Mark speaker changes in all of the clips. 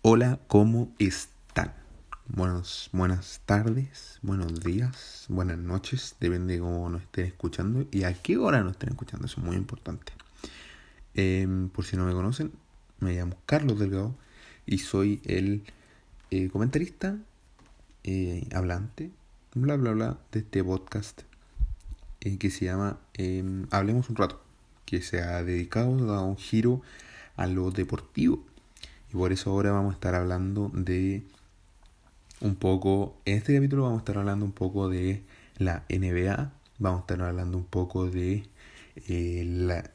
Speaker 1: Hola, ¿cómo están? Buenos, buenas tardes, buenos días, buenas noches, depende de cómo nos estén escuchando y a qué hora nos estén escuchando, eso es muy importante. Em, por si no me conocen, me llamo Carlos Delgado y soy el eh, comentarista, eh, hablante, bla bla bla, de este podcast eh, que se llama em, Hablemos un rato, que se ha dedicado a un giro a lo deportivo. Y por eso ahora vamos a estar hablando de un poco, en este capítulo vamos a estar hablando un poco de la NBA, vamos a estar hablando un poco de la...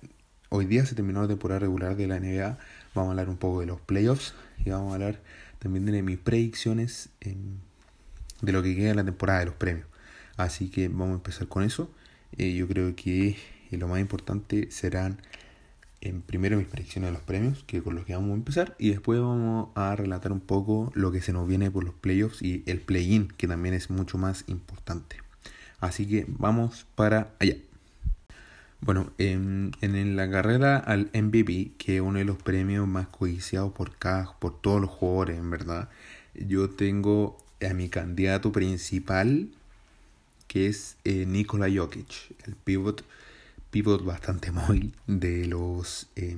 Speaker 1: Hoy día se terminó la temporada regular de la NBA, vamos a hablar un poco de los playoffs y vamos a hablar también de mis predicciones de lo que queda en la temporada de los premios. Así que vamos a empezar con eso. Eh, yo creo que lo más importante serán en primero mis predicciones de los premios, que con los que vamos a empezar, y después vamos a relatar un poco lo que se nos viene por los playoffs y el play-in, que también es mucho más importante. Así que vamos para allá. Bueno, en, en la carrera al MVP, que es uno de los premios más codiciados por cada, por todos los jugadores, en verdad, yo tengo a mi candidato principal, que es eh, Nikola Jokic, el pivot pivot bastante móvil de los eh,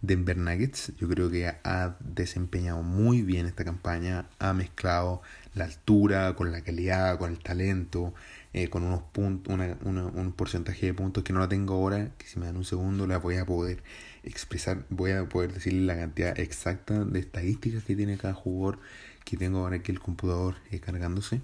Speaker 1: Denver Nuggets. Yo creo que ha desempeñado muy bien esta campaña, ha mezclado la altura con la calidad, con el talento, eh, con unos puntos, un porcentaje de puntos que no la tengo ahora, que si me dan un segundo la voy a poder expresar, voy a poder decirle la cantidad exacta de estadísticas que tiene cada jugador que tengo ahora aquí el computador eh, cargándose.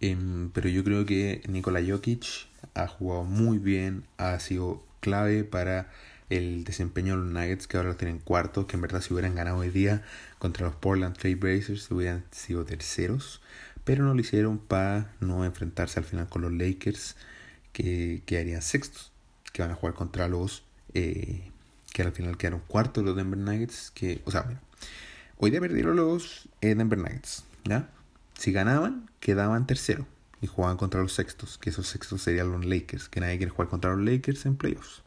Speaker 1: Em, pero yo creo que Nikola Jokic ha jugado muy bien, ha sido clave para el desempeño de los Nuggets que ahora lo tienen cuartos, que en verdad si hubieran ganado hoy día contra los Portland Trail Blazers hubieran sido terceros, pero no lo hicieron para no enfrentarse al final con los Lakers que quedarían sextos, que van a jugar contra los eh, que al final quedaron cuartos los Denver Nuggets, que, o sea, mira, hoy día perdieron los eh, Denver Nuggets, ¿ya? Si ganaban, quedaban tercero y jugaban contra los sextos, que esos sextos serían los Lakers, que nadie quiere jugar contra los Lakers en playoffs.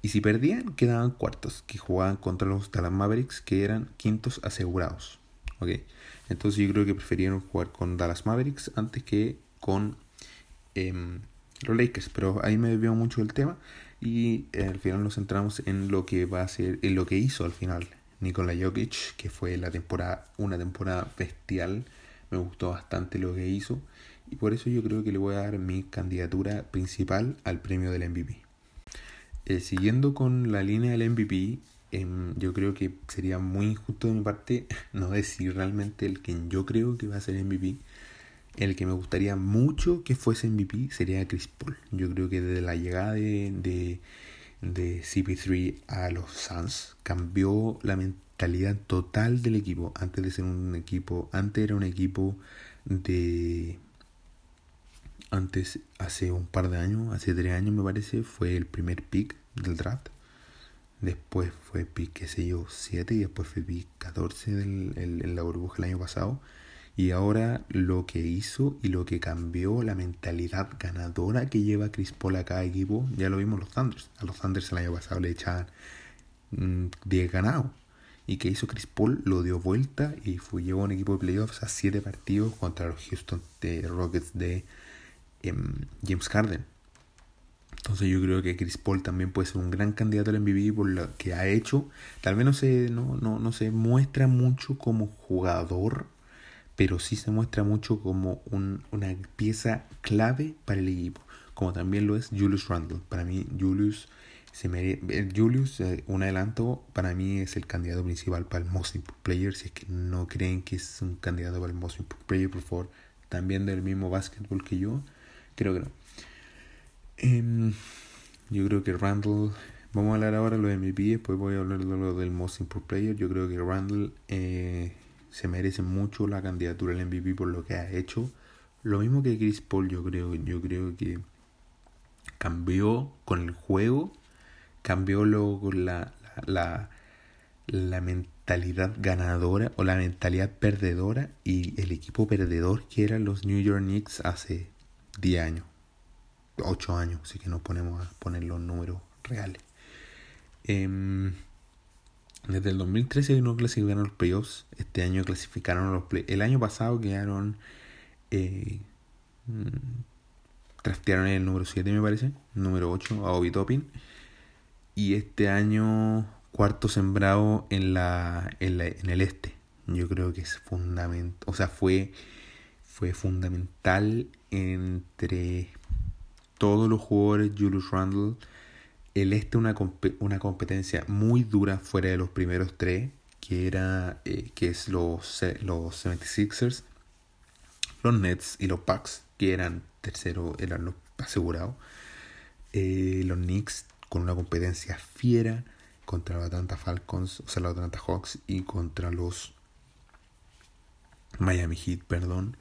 Speaker 1: Y si perdían, quedaban cuartos, que jugaban contra los Dallas Mavericks, que eran quintos asegurados. Entonces yo creo que preferieron jugar con Dallas Mavericks antes que con em, los Lakers, pero ahí me desvió mucho el tema y eh, al final nos centramos en lo que va a ser, en lo que hizo al final Nikola Jokic, que fue la temporada, una temporada bestial me gustó bastante lo que hizo y por eso yo creo que le voy a dar mi candidatura principal al premio del MVP. Eh, siguiendo con la línea del MVP, em, yo creo que sería muy injusto de mi parte no decir realmente el que yo creo que va a ser MVP. El que me gustaría mucho que fuese MVP sería Chris Paul. Yo creo que desde la llegada de, de, de CP3 a los Suns cambió la mentalidad total del equipo. Antes de ser un equipo, antes era un equipo de antes, hace un par de años, hace tres años me parece, fue el primer pick del draft. Después fue pick, qué sé yo, 7 y después fue pick 14 del, en la burbuja el año pasado. Y ahora lo que hizo y lo que cambió la mentalidad ganadora que lleva Chris Paul a cada equipo, ya lo vimos los Thunders. A los Thunders el año pasado le echaban 10 mm, ganados. Y que hizo Chris Paul lo dio vuelta y fue, llevó a un equipo de playoffs a 7 partidos contra los Houston Rockets de James Harden. Entonces yo creo que Chris Paul también puede ser un gran candidato al MVP por lo que ha hecho. Tal vez no se, no, no, no se muestra mucho como jugador, pero sí se muestra mucho como un, una pieza clave para el equipo. Como también lo es Julius Randle. Para mí Julius, se eh, Julius eh, un adelanto, para mí es el candidato principal para el Most Improved Player. Si es que no creen que es un candidato para el Most Improved Player, por favor, también del mismo básquetbol que yo Creo que no. Em, yo creo que Randall. Vamos a hablar ahora de los MVP, después voy a hablar de lo del Most Improved Player. Yo creo que Randall eh, se merece mucho la candidatura al MVP por lo que ha hecho. Lo mismo que Chris Paul, yo creo. Yo creo que cambió con el juego, cambió luego la, la, la mentalidad ganadora o la mentalidad perdedora y el equipo perdedor que eran los New York Knicks hace 10 años, 8 años, así que nos ponemos a poner los números reales. Em, Desde el 2013 no clasificaron los playoffs. Este año clasificaron los playoffs. El año pasado quedaron. Eh, mm, en el número 7, me parece. Número 8, a Obi Toppin. Y este año, cuarto sembrado en, la, en, la, en el este. Yo creo que es fundamental. O sea, fue, fue fundamental entre todos los jugadores. Julius Randle el este una, una competencia muy dura fuera de los primeros tres, que era eh, que es los, los 76ers, los Nets y los Bucks, que eran tercero, eran los asegurados. Eh, los Knicks con una competencia fiera contra los Atlanta Falcons, o sea, los Atlanta Hawks y contra los Miami Heat, perdón.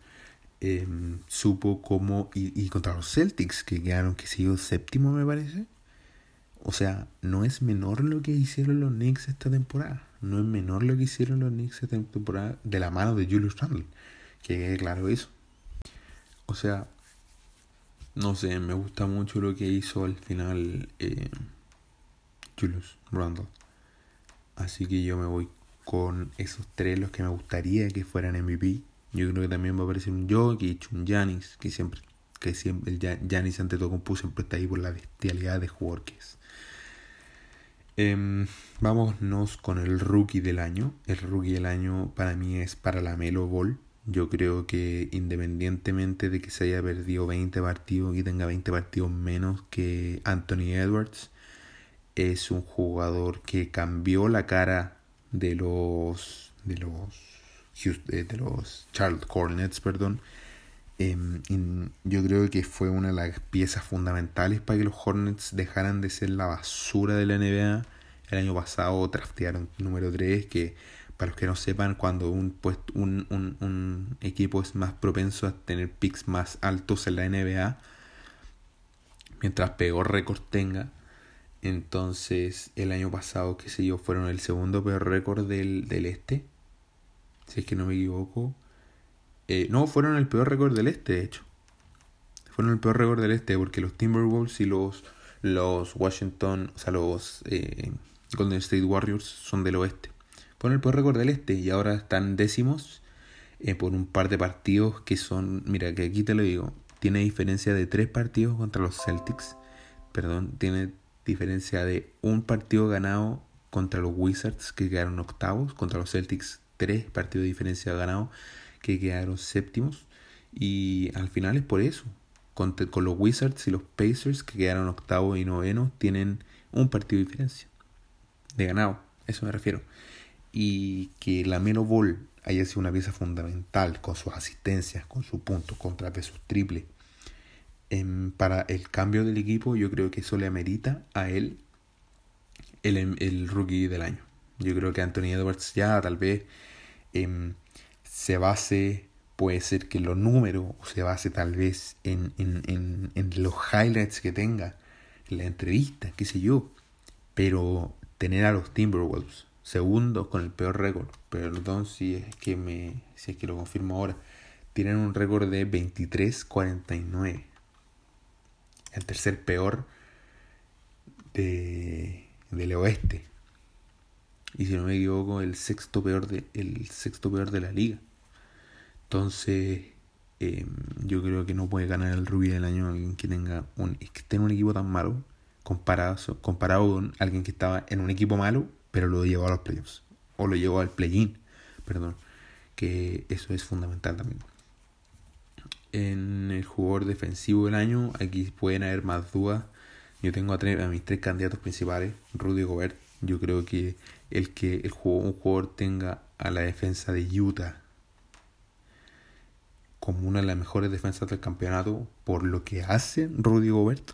Speaker 1: Em, supo cómo, y, contra los Celtics, que quedaron, que siguió séptimo, me parece. O sea, no es menor lo que hicieron los Knicks esta temporada. No es menor lo que hicieron los Knicks esta temporada de la mano de Julius Randle. Que claro eso. O sea, no sé, me gusta mucho lo que hizo al final eh, Julius Randle. Así que yo me voy con esos tres los que me gustaría que fueran MVP. Yo creo que también va a aparecer un Jokic, un Janis, que siempre, que siempre, el Janis ante todo compuso siempre está ahí por la bestialidad de jugador. Eh, vámonos con el rookie del año. El rookie del año para mí es para la Melo Ball. Yo creo que independientemente de que se haya perdido 20 partidos y tenga 20 partidos menos que Anthony Edwards, es un jugador que cambió la cara de los de los eh, de los Charlotte Hornets, perdón. Em, yo creo que fue una de las piezas fundamentales para que los Hornets dejaran de ser la basura de la NBA. El año pasado draftearon número 3, que para los que no sepan, cuando un, pues, un, un, un equipo es más propenso a tener picks más altos en la NBA, mientras peor récord tenga, entonces el año pasado, qué sé yo, fueron el segundo peor récord del, del este, si es que no me equivoco. Eh, no, fueron el peor récord del este, de hecho. Fueron el peor récord del este porque los Timberwolves y los, los Washington, o sea, los eh, Golden State Warriors son del oeste. Fueron el peor récord del este y ahora están décimos eh, por un par de partidos que son, mira, que aquí te lo digo, tiene diferencia de tres partidos contra los Celtics. Perdón, tiene diferencia de un partido ganado contra los Wizards que quedaron octavos, contra los Celtics tres partidos de diferencia ganados que quedaron séptimos. Y al final es por eso. Con, con los Wizards y los Pacers que quedaron octavos y novenos tienen un partido de diferencia. De ganado, eso me refiero. Y que la Melo Ball haya sido una pieza fundamental con sus asistencias, con su punto contra pesos triple. para el cambio del equipo, yo creo que eso le amerita a él el, el rookie del año. Yo creo que Anthony Edwards ya tal vez em, se base, puede ser que los números, se base tal vez en, en, en, los highlights que tenga, en la entrevista, qué sé yo. Pero tener a los Timberwolves segundos con el peor récord, perdón si es que me si es que lo confirmo ahora, tienen un récord de 23-49. El tercer peor de, del oeste y si no me equivoco el sexto peor de el sexto peor de la liga. Entonces em, yo creo que no puede ganar el rubí del año alguien que tenga un que en un equipo tan malo comparado comparado con alguien que estaba en un equipo malo pero lo llevó a los playoffs o lo llevó al play-in perdón que eso es fundamental también. En el jugador defensivo del año aquí pueden haber más dudas. Yo tengo a, a mis tres candidatos principales Rudy Gobert yo creo que el que el juego, un jugador tenga a la defensa de Utah como una de las mejores defensas del campeonato por lo que hace Rudy Gobert,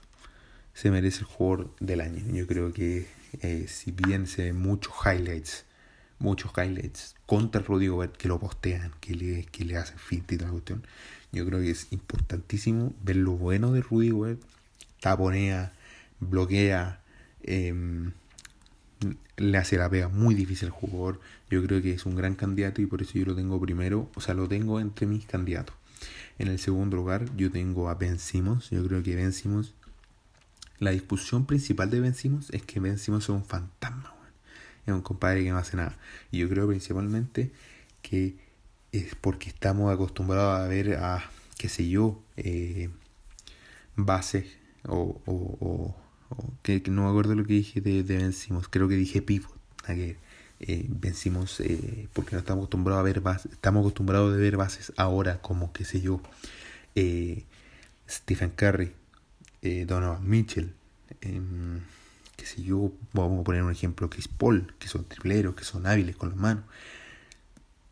Speaker 1: se merece el jugador del año. Yo creo que eh, si bien se ven muchos highlights, muchos highlights contra Rudy Gobert que lo postean, que le, que le hacen fit y toda la cuestión, yo creo que es importantísimo ver lo bueno de Rudy Gobert. Taponea, bloquea, eh, le hace la pega muy difícil al jugador. Yo creo que es un gran candidato y por eso yo lo tengo primero, o sea, lo tengo entre mis candidatos. En el segundo lugar, yo tengo a Ben Simmons. Yo creo que Ben la discusión principal de Ben Simmons es que Ben Simmons es un fantasma. Es un compadre que no hace nada. Y yo creo principalmente que es porque estamos acostumbrados a ver a, qué sé yo, eh, bases o, que, no me acuerdo lo que dije de, de vencimos, creo que dije pivot, que eh, vencimos eh, porque no estamos acostumbrados a ver bases, estamos acostumbrados a ver bases ahora como qué sé yo, eh, Stephen Curry, eh, Donovan Mitchell, eh, qué sé yo, vamos a poner un ejemplo, Chris Paul, que son tripleros, que son hábiles con las manos.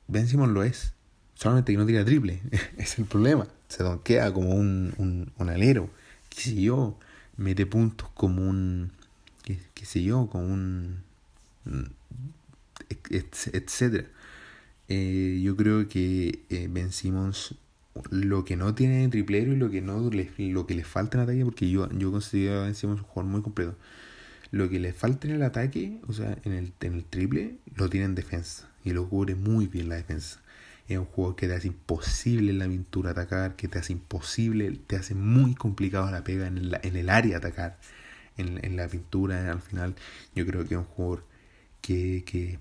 Speaker 1: Ben Simmons lo es, solamente que no tira triple, es el problema. Se donquea como un, un, un alero, qué sé yo, mete puntos como un, qué, qué sé yo, como un, etcétera. Eh, yo creo que eh, Ben Simmons lo que no tiene en triplero y lo que no le, lo que le falta en ataque, porque yo, yo considero a Ben Simmons un jugador muy completo. Lo que le falta en el ataque, o sea, en el, en el triple, lo tiene en defensa. Y lo cubre muy bien la defensa. Es un juego que te hace imposible en la pintura atacar, que te hace imposible, te hace muy complicado la pega en el, en el área atacar. En, en la pintura, al final, yo creo que es un jugador que, que,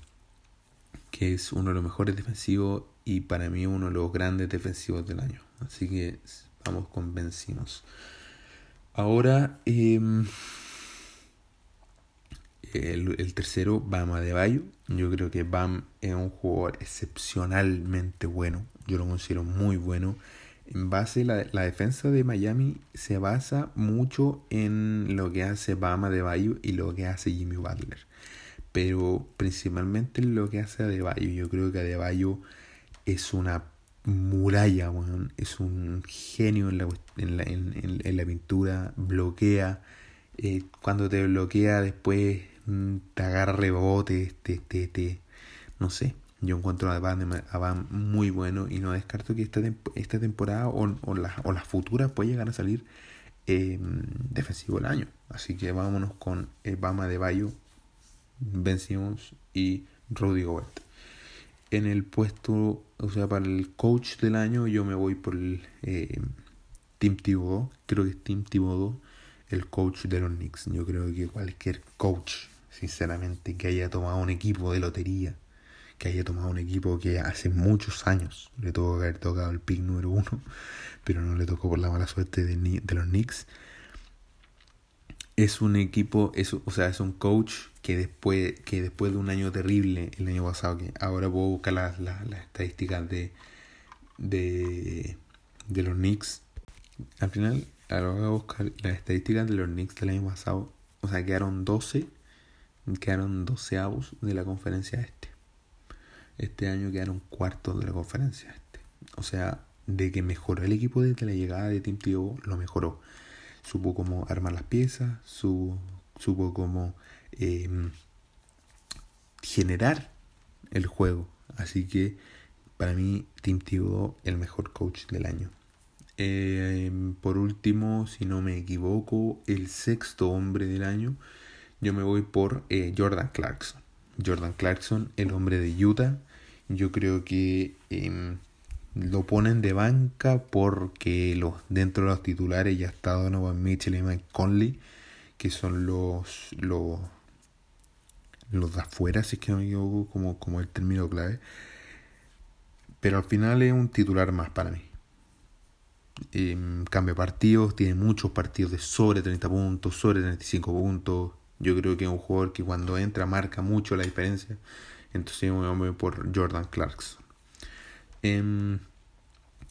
Speaker 1: que es uno de los mejores defensivos y para mí uno de los grandes defensivos del año. Así que vamos con vencidos. Ahora, eh, el, el, tercero, Bama de Bayo. Yo creo que Bam es un jugador excepcionalmente bueno. Yo lo considero muy bueno. En base, la, la defensa de Miami se basa mucho en lo que hace Bama de Bayo y lo que hace Jimmy Butler. Pero principalmente en lo que hace Adebayo. Yo creo que Adebayo es una muralla, bueno, es un genio en la, en la, en, en la pintura, bloquea. Eh, cuando te bloquea después te agarra rebotes, te, te, te, no sé. Yo encuentro a Van, muy bueno y no descarto que esta, esta temporada o, o, la, o las futuras puede llegar a salir eh, defensivo del año. Así que vámonos con el Bama de Bayo, Ben Simmons y Rudy Gobert. En el puesto, o sea, para el coach del año, yo me voy por el eh, Tim. Creo que es Tim Thibodeau el coach de los Knicks. Yo creo que cualquier coach sinceramente, que haya tomado un equipo de lotería, que haya tomado un equipo que hace muchos años le tuvo que haber tocado el pick número uno, pero no le tocó por la mala suerte de, de los Knicks. Es un equipo, es, o sea, es un coach que después, que después de un año terrible, el año pasado, que ahora puedo buscar las, las, estadísticas de, de, de los Knicks. Al final, ahora voy a buscar las estadísticas de los Knicks del año pasado. O sea, quedaron 12 quedaron doceavos de la conferencia este. Este año quedaron cuartos de la conferencia este. O sea, de que mejoró el equipo desde la llegada de Tim Tebow, lo mejoró. Supo cómo armar las piezas, supo, supo cómo eh, generar el juego. Así que para mí Tim Tebow el mejor coach del año. Eh, por último, si no me equivoco, el sexto hombre del año yo me voy por eh, Jordan Clarkson. Jordan Clarkson, el hombre de Utah. Yo creo que eh, lo ponen de banca porque los, dentro de los titulares ya está Donovan Mitchell y Mike Conley, que son los, los, los de afuera, si es que no me equivoco, como, como el término clave. Pero al final es un titular más para mí. Eh, cambia partidos, tiene muchos partidos de sobre 30 puntos, sobre 35 puntos, yo creo que es un jugador que cuando entra marca mucho la diferencia. Entonces me voy por Jordan Clarkson. Eh,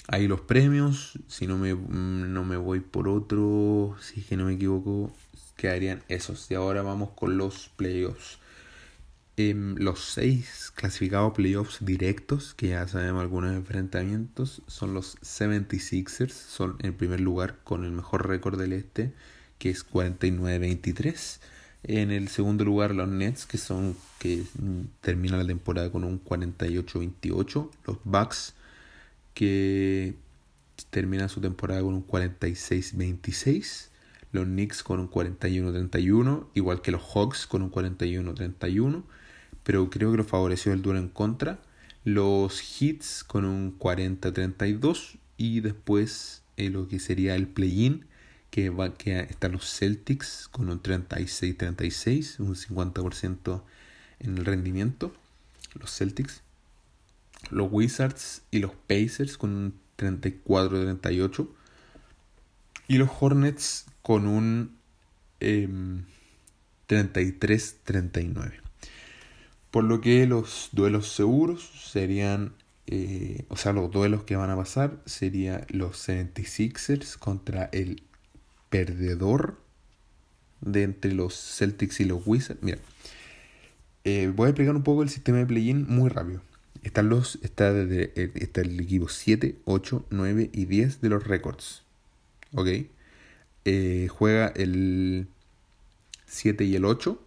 Speaker 1: ahí los premios. Si no me, no me voy por otro, si es que no me equivoco, quedarían esos. Y ahora vamos con los playoffs. Eh, los seis clasificados playoffs directos, que ya sabemos algunos enfrentamientos, son los 76ers. Son en primer lugar con el mejor récord del este, que es 49-23. En el segundo lugar los Nets, que son que terminan la temporada con un 48-28. Los Bucks, que terminan su temporada con un 46-26. Los Knicks con un 41-31, igual que los Hawks con un 41-31. Pero creo que lo favoreció el duelo en contra. Los Hits con un 40-32. Y después eh, lo que sería el play-in que, va, que están los Celtics con un 36-36, un 50% en el rendimiento, los Celtics. Los Wizards y los Pacers con un 34-38. Y los Hornets con un 33-39. Em, Por lo que los duelos seguros serían, eh, o sea, los duelos que van a pasar serían los 76ers contra el perdedor de entre los Celtics y los Wizards. Mira, eh, voy a explicar un poco el sistema de play-in muy rápido. Están los, está, desde, eh, el equipo 7, 8, 9 y 10 de los récords. ¿Ok? Eh, juega el 7 y el 8.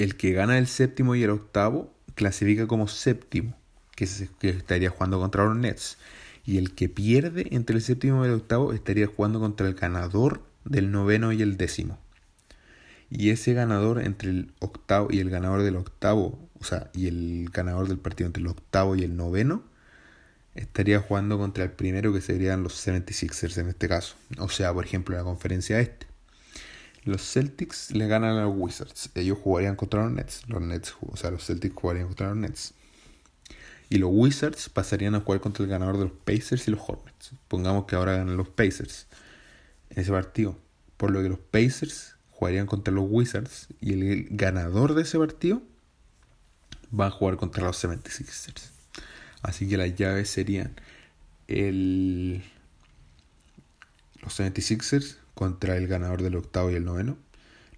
Speaker 1: El que gana el séptimo y el octavo clasifica como séptimo, que, que estaría jugando contra los Nets. Y el que pierde entre el séptimo y el octavo estaría jugando contra el ganador del noveno y el décimo. Y ese ganador entre el octavo y el ganador del octavo, o sea, y el ganador del partido entre el octavo y el noveno, estaría jugando contra el primero que serían los 76ers en este caso. O sea, por ejemplo, la conferencia este. Los Celtics le ganan a los Wizards. Ellos jugarían contra los Nets. Los Nets, o sea, los Celtics jugarían contra los Nets. Y los Wizards pasarían a jugar contra el ganador de los Pacers y los Hornets. Pongamos que ahora ganan los Pacers en ese partido. Por lo que los Pacers jugarían contra los Wizards y el ganador de ese partido va a jugar contra los 76ers. Así que las llaves serían los 76ers contra el ganador del octavo y el noveno.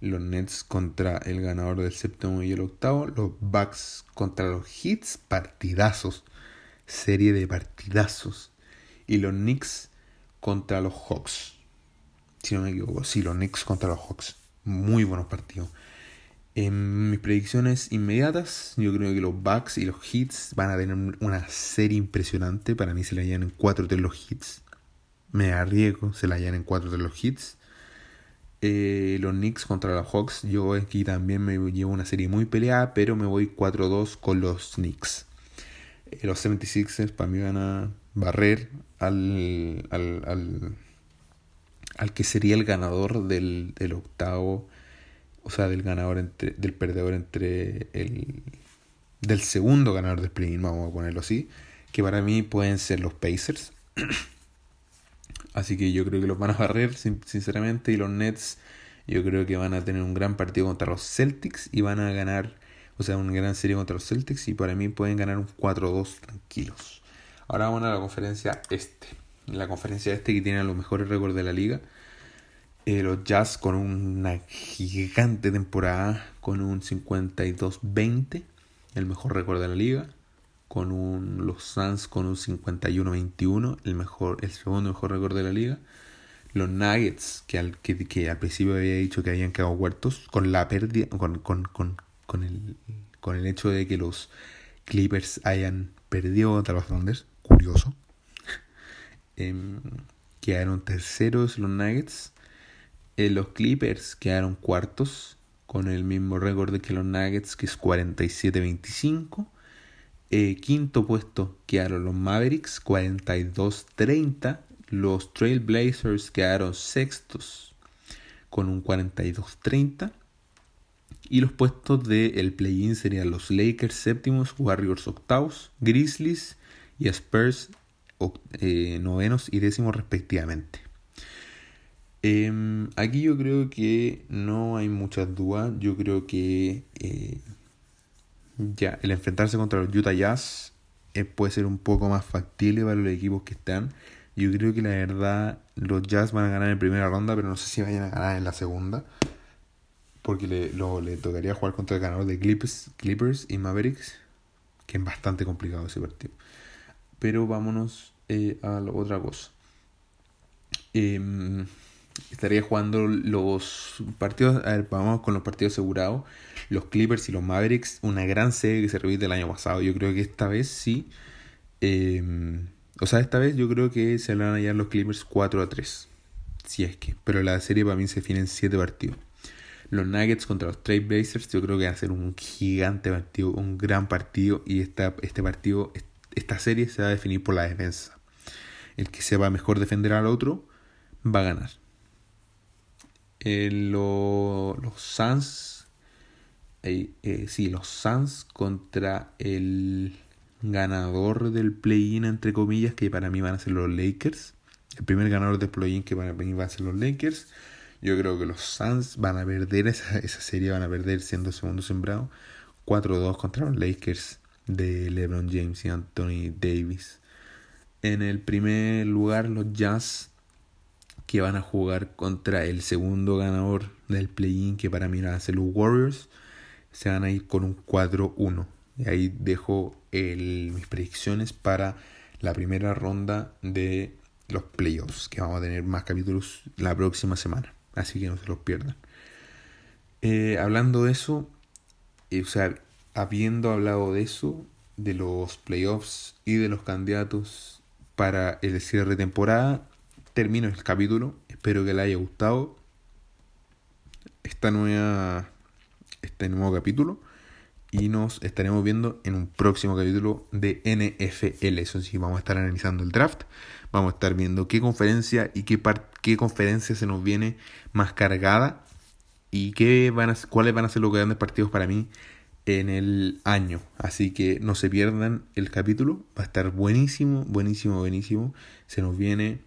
Speaker 1: Los Nets contra el ganador del séptimo y el octavo. Los Bucks contra los Hits. Partidazos. Serie de partidazos. Y los Knicks contra los Hawks. Si no me equivoco. Sí, los Knicks contra los Hawks muy buenos partidos. En mis predicciones inmediatas, yo creo que los Bucks y los Hits van a tener una serie impresionante. Para mí se la llevan en 4 de los Hits. Me arriesgo, se la llevan en 4 de los Hits. Eh, los Knicks contra los Hawks, yo aquí también me llevo una serie muy peleada, pero me voy 4-2 con los Knicks. Eh, los 76ers para mí van a barrer al, al, al al que sería el ganador del, octavo, o sea, del ganador entre, del perdedor entre el del segundo ganador del play vamos a ponerlo así, que para mí pueden ser los Pacers. así que yo creo que los van a barrer, sinceramente, y los Nets yo creo que van a tener un gran partido contra los Celtics y van a ganar, o sea, una gran serie contra los Celtics y para mí pueden ganar un 4-2 tranquilos. Ahora vamos a la conferencia este la conferencia este que tiene los mejores récords de la liga. Eh, los Jazz con una gigante temporada, con un 52-20, el mejor récord de la liga. Con un, los Suns con un 51-21, el, mejor, el segundo mejor récord de la liga. Los Nuggets, que al, que, que al principio había dicho que habían quedado huertos, con la pérdida, con, con, con, con, el, con el hecho de que los Clippers hayan perdido contra los Thunder, curioso. Em, quedaron terceros los Nuggets. Eh, los Clippers quedaron cuartos con el mismo récord que los Nuggets, que es 47-25. Eh, quinto puesto quedaron los Mavericks, 42-30. Los Trailblazers quedaron sextos con un 42-30. Y los puestos del play-in serían los Lakers séptimos, Warriors octavos, Grizzlies y Spurs eh, novenos y décimos respectivamente. Em, aquí yo creo que no hay muchas dudas. Yo creo que eh, ya el enfrentarse contra los Utah Jazz eh, puede ser un poco más factible para los equipos que están. Yo creo que la verdad los Jazz van a ganar en primera ronda, pero no sé si vayan a ganar en la segunda. Porque le, le tocaría jugar contra el ganador de Clippers, Clippers y Mavericks, que es bastante complicado ese partido. Pero vámonos eh, a la otra cosa. Em, estaría jugando los partidos. A ver, vamos con los partidos asegurados. Los Clippers y los Mavericks. Una gran serie que se repite el año pasado. Yo creo que esta vez sí. Em, o sea, esta vez yo creo que se van a hallar los Clippers 4 a 3. Si es que. Pero la serie para mí se define en 7 partidos. Los Nuggets contra los Blazers yo creo que va a ser un gigante partido, un gran partido. Y esta, este partido esta serie se va a definir por la defensa. El que se va mejor defender al otro va a ganar. Eh, los Suns eh, sí, los Suns contra el ganador del play-in, entre comillas, que para mí van a ser los Lakers. El primer ganador del play-in que para mí van a ser los Lakers. Yo creo que los Suns van a perder esa, esa serie, van a perder siendo segundo sembrado. 4-2 contra los Lakers de LeBron James y Anthony Davis. En el primer lugar, los Jazz que van a jugar contra el segundo ganador del play-in, que para mí van a ser los Warriors. Se van a ir con un 4-1. Y ahí dejo mis predicciones para la primera ronda de los playoffs, que vamos a tener más capítulos la próxima semana. Así que no se los pierdan. Eh, hablando de eso, eh, o sea, habiendo hablado de eso, de los playoffs y de los candidatos para el cierre de temporada, termino el capítulo. Espero que le haya gustado esta nueva, este nuevo capítulo. Y nos estaremos viendo en un próximo capítulo de NFL. Eso sí, vamos a estar analizando el draft. Vamos a estar viendo qué conferencia y qué, qué conferencia se nos viene más cargada. Y qué van a, cuáles van a ser los grandes partidos para mí en el año. Así que no se pierdan el capítulo. Va a estar buenísimo, buenísimo, buenísimo. Se nos viene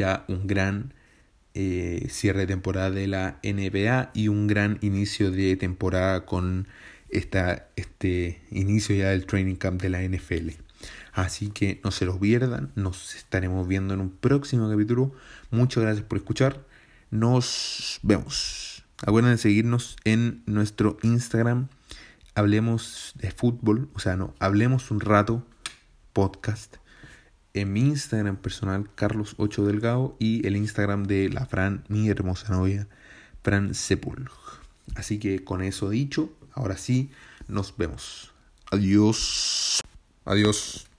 Speaker 1: ya un gran eh, cierre de temporada de la NBA y un gran inicio de temporada con esta, este inicio ya del training camp de la NFL. Así que no se los pierdan, nos estaremos viendo en un próximo capítulo. Muchas gracias por escuchar. Nos vemos. Acuérdense de seguirnos en nuestro Instagram. Hablemos de fútbol, o sea, no, hablemos un rato podcast en mi Instagram personal, Carlos8 Delgado, y el Instagram de la Fran, mi hermosa novia, Fran Sepul. Así que con eso dicho, ahora sí, nos vemos. Adiós. Adiós.